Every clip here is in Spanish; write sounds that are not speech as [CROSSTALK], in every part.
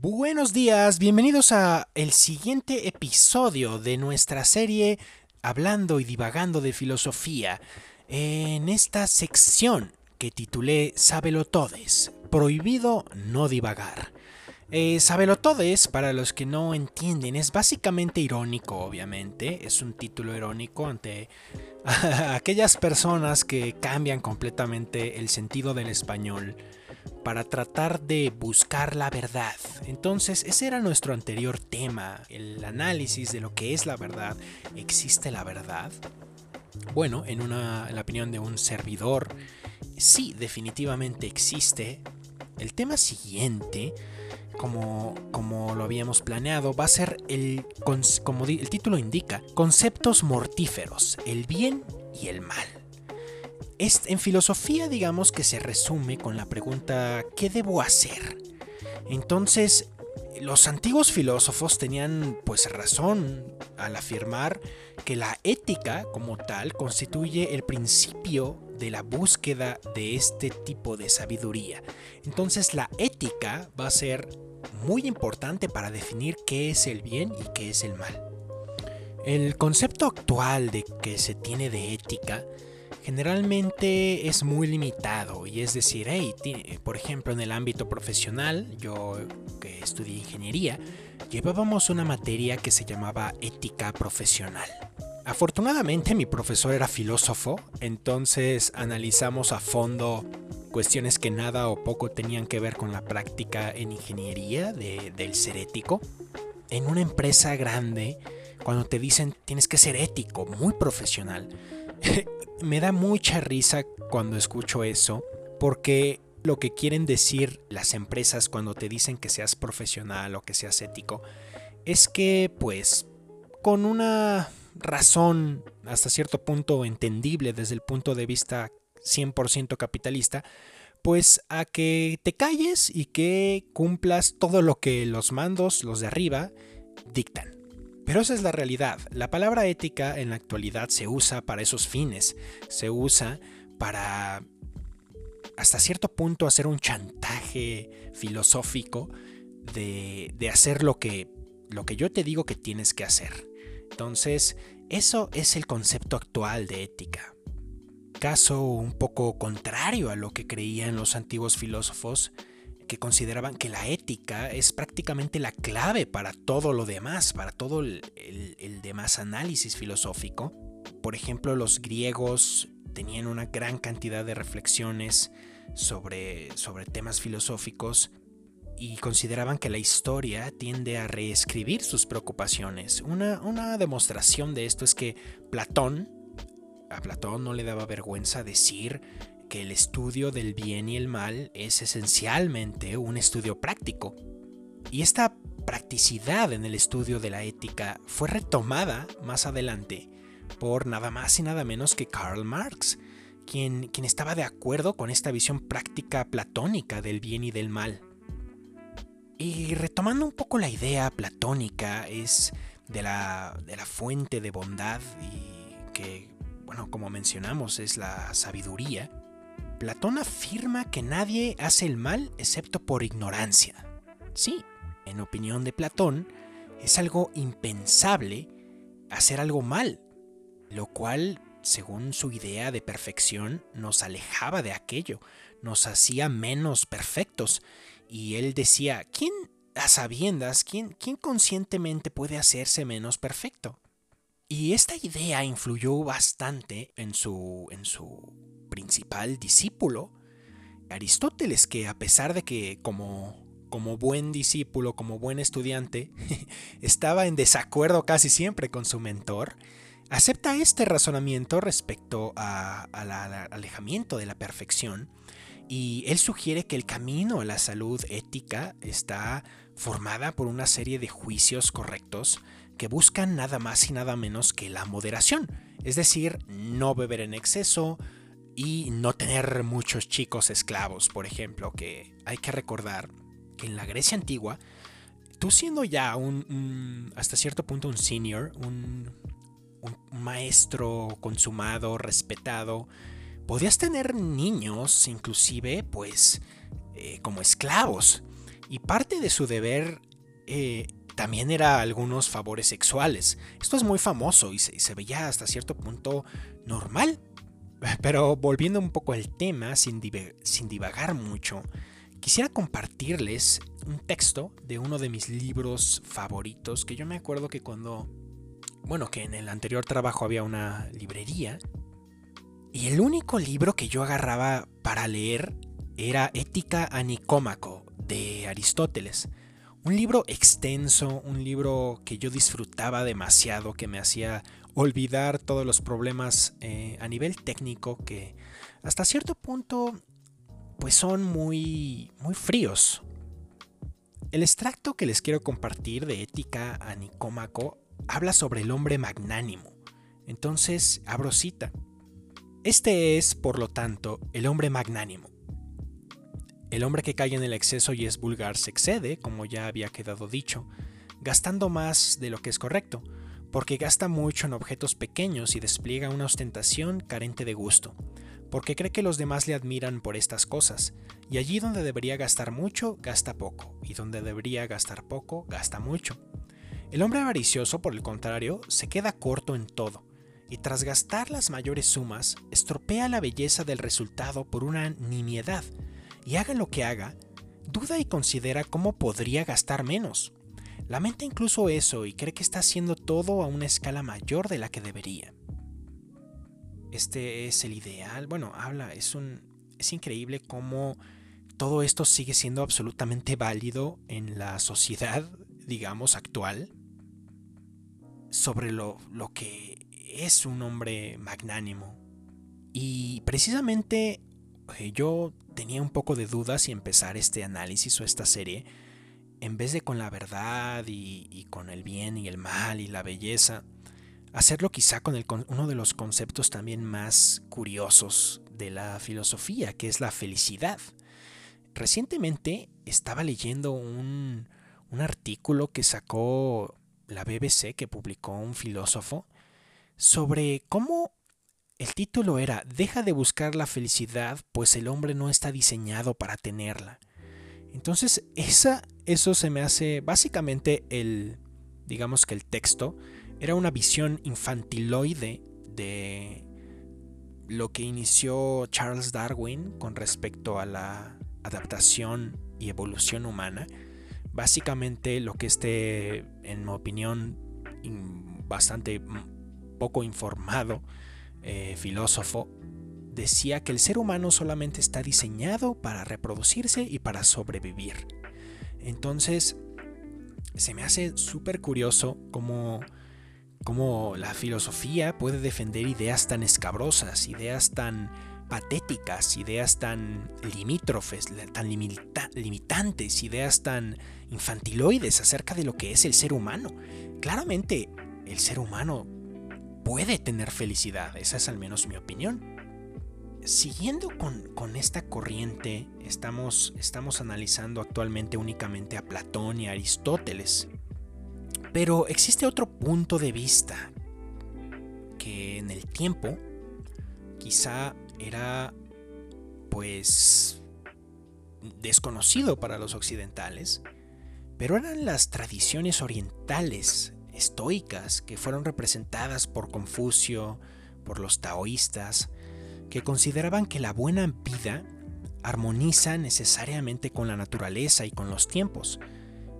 Buenos días, bienvenidos a el siguiente episodio de nuestra serie Hablando y divagando de filosofía. En esta sección que titulé Sábelo Todes, prohibido no divagar. Eh, Sábelo Todes, para los que no entienden, es básicamente irónico, obviamente. Es un título irónico ante [LAUGHS] aquellas personas que cambian completamente el sentido del español para tratar de buscar la verdad. Entonces, ese era nuestro anterior tema, el análisis de lo que es la verdad. ¿Existe la verdad? Bueno, en, una, en la opinión de un servidor, sí, definitivamente existe. El tema siguiente como, como lo habíamos planeado, va a ser el, como el título indica, conceptos mortíferos, el bien y el mal. En filosofía digamos que se resume con la pregunta ¿qué debo hacer? Entonces, los antiguos filósofos tenían pues razón al afirmar que la ética como tal constituye el principio de la búsqueda de este tipo de sabiduría. Entonces la ética va a ser muy importante para definir qué es el bien y qué es el mal. El concepto actual de que se tiene de ética generalmente es muy limitado y es decir, por ejemplo en el ámbito profesional, yo que estudié ingeniería, llevábamos una materia que se llamaba ética profesional. Afortunadamente mi profesor era filósofo, entonces analizamos a fondo cuestiones que nada o poco tenían que ver con la práctica en ingeniería del ser ético. En una empresa grande, cuando te dicen tienes que ser ético, muy profesional, [LAUGHS] me da mucha risa cuando escucho eso, porque lo que quieren decir las empresas cuando te dicen que seas profesional o que seas ético es que pues con una razón hasta cierto punto entendible desde el punto de vista 100% capitalista, pues a que te calles y que cumplas todo lo que los mandos, los de arriba, dictan. Pero esa es la realidad. La palabra ética en la actualidad se usa para esos fines. Se usa para hasta cierto punto hacer un chantaje filosófico de, hacer lo que, lo que yo te digo que tienes que hacer. Entonces, eso es el concepto actual de ética. Caso un poco contrario a lo que creían los antiguos filósofos, consideraban que la ética es prácticamente la clave para todo lo demás, para todo el, demás análisis filosófico. Por ejemplo, los griegos tenían una gran cantidad de reflexiones sobre, sobre temas filosóficos y consideraban que la historia tiende a reescribir sus preocupaciones. Una, una demostración de esto es que Platón, a Platón no le daba vergüenza decir que el estudio del bien y el mal es esencialmente un estudio práctico. Y esta practicidad en el estudio de la ética fue retomada más adelante por nada más y nada menos que Karl Marx, quien, quien estaba de acuerdo con esta visión práctica platónica del bien y del mal. Y retomando un poco la idea platónica, es de la, de la fuente de bondad y que, bueno, como mencionamos, es la sabiduría. Platón afirma que nadie hace el mal excepto por ignorancia. Sí, en opinión de Platón, es algo impensable hacer algo mal, lo cual, según su idea de perfección, nos alejaba de aquello, nos hacía menos perfectos y él decía, ¿quién a sabiendas, quién, quién conscientemente puede hacerse menos perfecto? Y esta idea influyó bastante en su, en su principal discípulo, Aristóteles, que a pesar de que como, como buen discípulo, como buen estudiante, [LAUGHS] estaba en desacuerdo casi siempre con su mentor, acepta este razonamiento respecto al alejamiento de la perfección y él sugiere que el camino a la salud ética está formada por una serie de juicios correctos que buscan nada más y nada menos que la moderación, es decir, no beber en exceso y no tener muchos chicos esclavos, por ejemplo, que hay que recordar que en la Grecia antigua, tú siendo ya un, hasta cierto punto un senior, un maestro consumado, respetado, podías tener niños inclusive pues eh, como esclavos. y parte de su deber eh, también era algunos favores sexuales. Esto es muy famoso y se, veía hasta cierto punto normal. Pero volviendo un poco al tema, sin, sin divagar mucho, quisiera compartirles un texto de uno de mis libros favoritos que yo me acuerdo que cuando, bueno, que en el anterior trabajo había una librería y el único libro que yo agarraba para leer era Ética a Nicómaco de Aristóteles. Un libro extenso, un libro que yo disfrutaba demasiado, que me hacía olvidar todos los problemas eh, a nivel técnico que hasta cierto punto pues son muy muy fríos. El extracto que les quiero compartir de Ética a Nicómaco habla sobre el hombre magnánimo. Entonces, abro cita. Este es, por lo tanto, el hombre magnánimo el hombre que cae en el exceso y es vulgar se excede, como ya había quedado dicho, gastando más de lo que es correcto, porque gasta mucho en objetos pequeños y despliega una ostentación carente de gusto, porque cree que los demás le admiran por estas cosas, y allí donde debería gastar mucho, gasta poco, y donde debería gastar poco, gasta mucho. El hombre avaricioso, por el contrario, se queda corto en todo, y tras gastar las mayores sumas, estropea la belleza del resultado por una nimiedad, y haga lo que haga, duda y considera cómo podría gastar menos. Lamenta incluso eso y cree que está haciendo todo a una escala mayor de la que debería. Este es el ideal. Bueno, habla, es un. es increíble cómo todo esto sigue siendo absolutamente válido en la sociedad, digamos, actual. Sobre lo, lo que es un hombre magnánimo. Y precisamente eh, yo tenía un poco de dudas si empezar este análisis o esta serie en vez de con la verdad y, con el bien y el mal y la belleza, hacerlo quizá con uno de los conceptos también más curiosos de la filosofía, que es la felicidad. Recientemente estaba leyendo un, un artículo que sacó la BBC, que publicó un filósofo, sobre cómo el título era Deja de buscar la felicidad, pues el hombre no está diseñado para tenerla. Entonces, esa, eso se me hace básicamente el, digamos que el texto, era una visión infantiloide de lo que inició Charles Darwin con respecto a la adaptación y evolución humana. Básicamente lo que este, en mi opinión, bastante poco informado, eh, filósofo, decía que el ser humano solamente está diseñado para reproducirse y para sobrevivir. Entonces, se me hace súper curioso cómo, cómo la filosofía puede defender ideas tan escabrosas, ideas tan patéticas, ideas tan limítrofes, tan limitantes, ideas tan infantiloides acerca de lo que es el ser humano. Claramente, el ser humano puede tener felicidad, esa es al menos mi opinión. Siguiendo con, esta corriente, estamos, estamos analizando actualmente únicamente a Platón y a Aristóteles. Pero existe otro punto de vista que en el tiempo quizá era pues desconocido para los occidentales, pero eran las tradiciones orientales estoicas que fueron representadas por Confucio, por los taoístas, que consideraban que la buena vida armoniza necesariamente con la naturaleza y con los tiempos.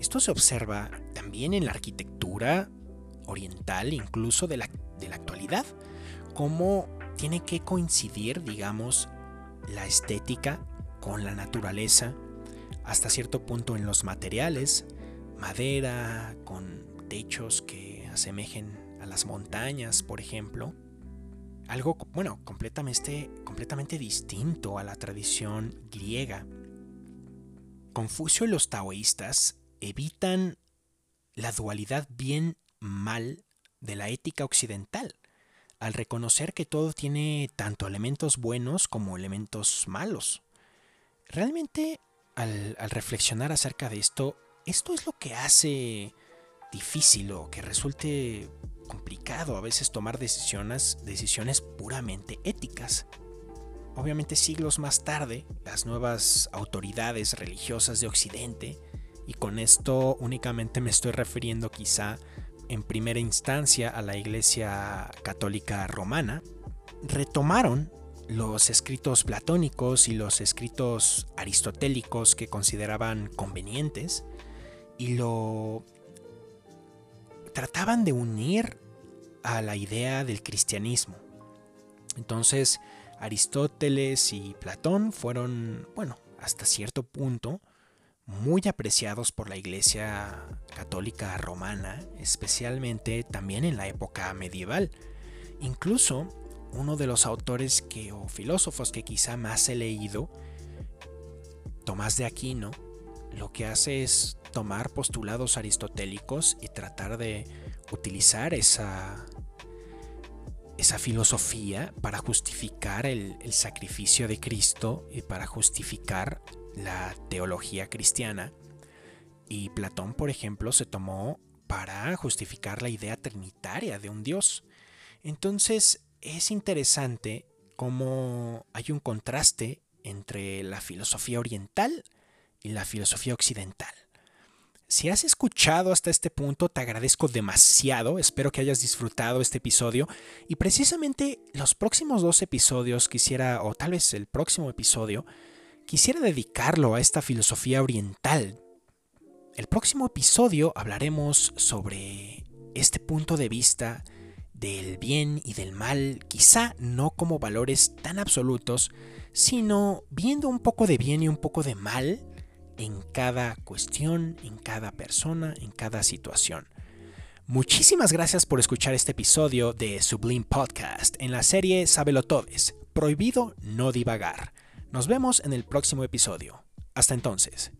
Esto se observa también en la arquitectura oriental, incluso de la, de la actualidad, cómo tiene que coincidir, digamos, la estética con la naturaleza, hasta cierto punto en los materiales, madera, con techos que asemejen a las montañas, por ejemplo. Algo, bueno, completamente, completamente distinto a la tradición griega. Confucio y los taoístas evitan la dualidad bien-mal de la ética occidental, al reconocer que todo tiene tanto elementos buenos como elementos malos. Realmente, al, al reflexionar acerca de esto, esto es lo que hace difícil o que resulte complicado a veces tomar decisiones, decisiones puramente éticas. Obviamente siglos más tarde, las nuevas autoridades religiosas de Occidente y con esto únicamente me estoy refiriendo quizá en primera instancia a la Iglesia Católica Romana, retomaron los escritos platónicos y los escritos aristotélicos que consideraban convenientes y lo trataban de unir a la idea del cristianismo. Entonces, Aristóteles y Platón fueron, bueno, hasta cierto punto, muy apreciados por la Iglesia Católica Romana, especialmente también en la época medieval. Incluso uno de los autores que, o filósofos que quizá más he leído, Tomás de Aquino, lo que hace es tomar postulados aristotélicos y tratar de utilizar esa, esa filosofía para justificar el, el sacrificio de Cristo y para justificar la teología cristiana. Y Platón, por ejemplo, se tomó para justificar la idea trinitaria de un Dios. Entonces, es interesante cómo hay un contraste entre la filosofía oriental y la filosofía occidental. Si has escuchado hasta este punto, te agradezco demasiado, espero que hayas disfrutado este episodio y precisamente los próximos dos episodios quisiera, o tal vez el próximo episodio, quisiera dedicarlo a esta filosofía oriental. El próximo episodio hablaremos sobre este punto de vista del bien y del mal, quizá no como valores tan absolutos, sino viendo un poco de bien y un poco de mal en cada cuestión, en cada persona, en cada situación. Muchísimas gracias por escuchar este episodio de Sublime Podcast en la serie Sábelo Todes, prohibido no divagar. Nos vemos en el próximo episodio. Hasta entonces.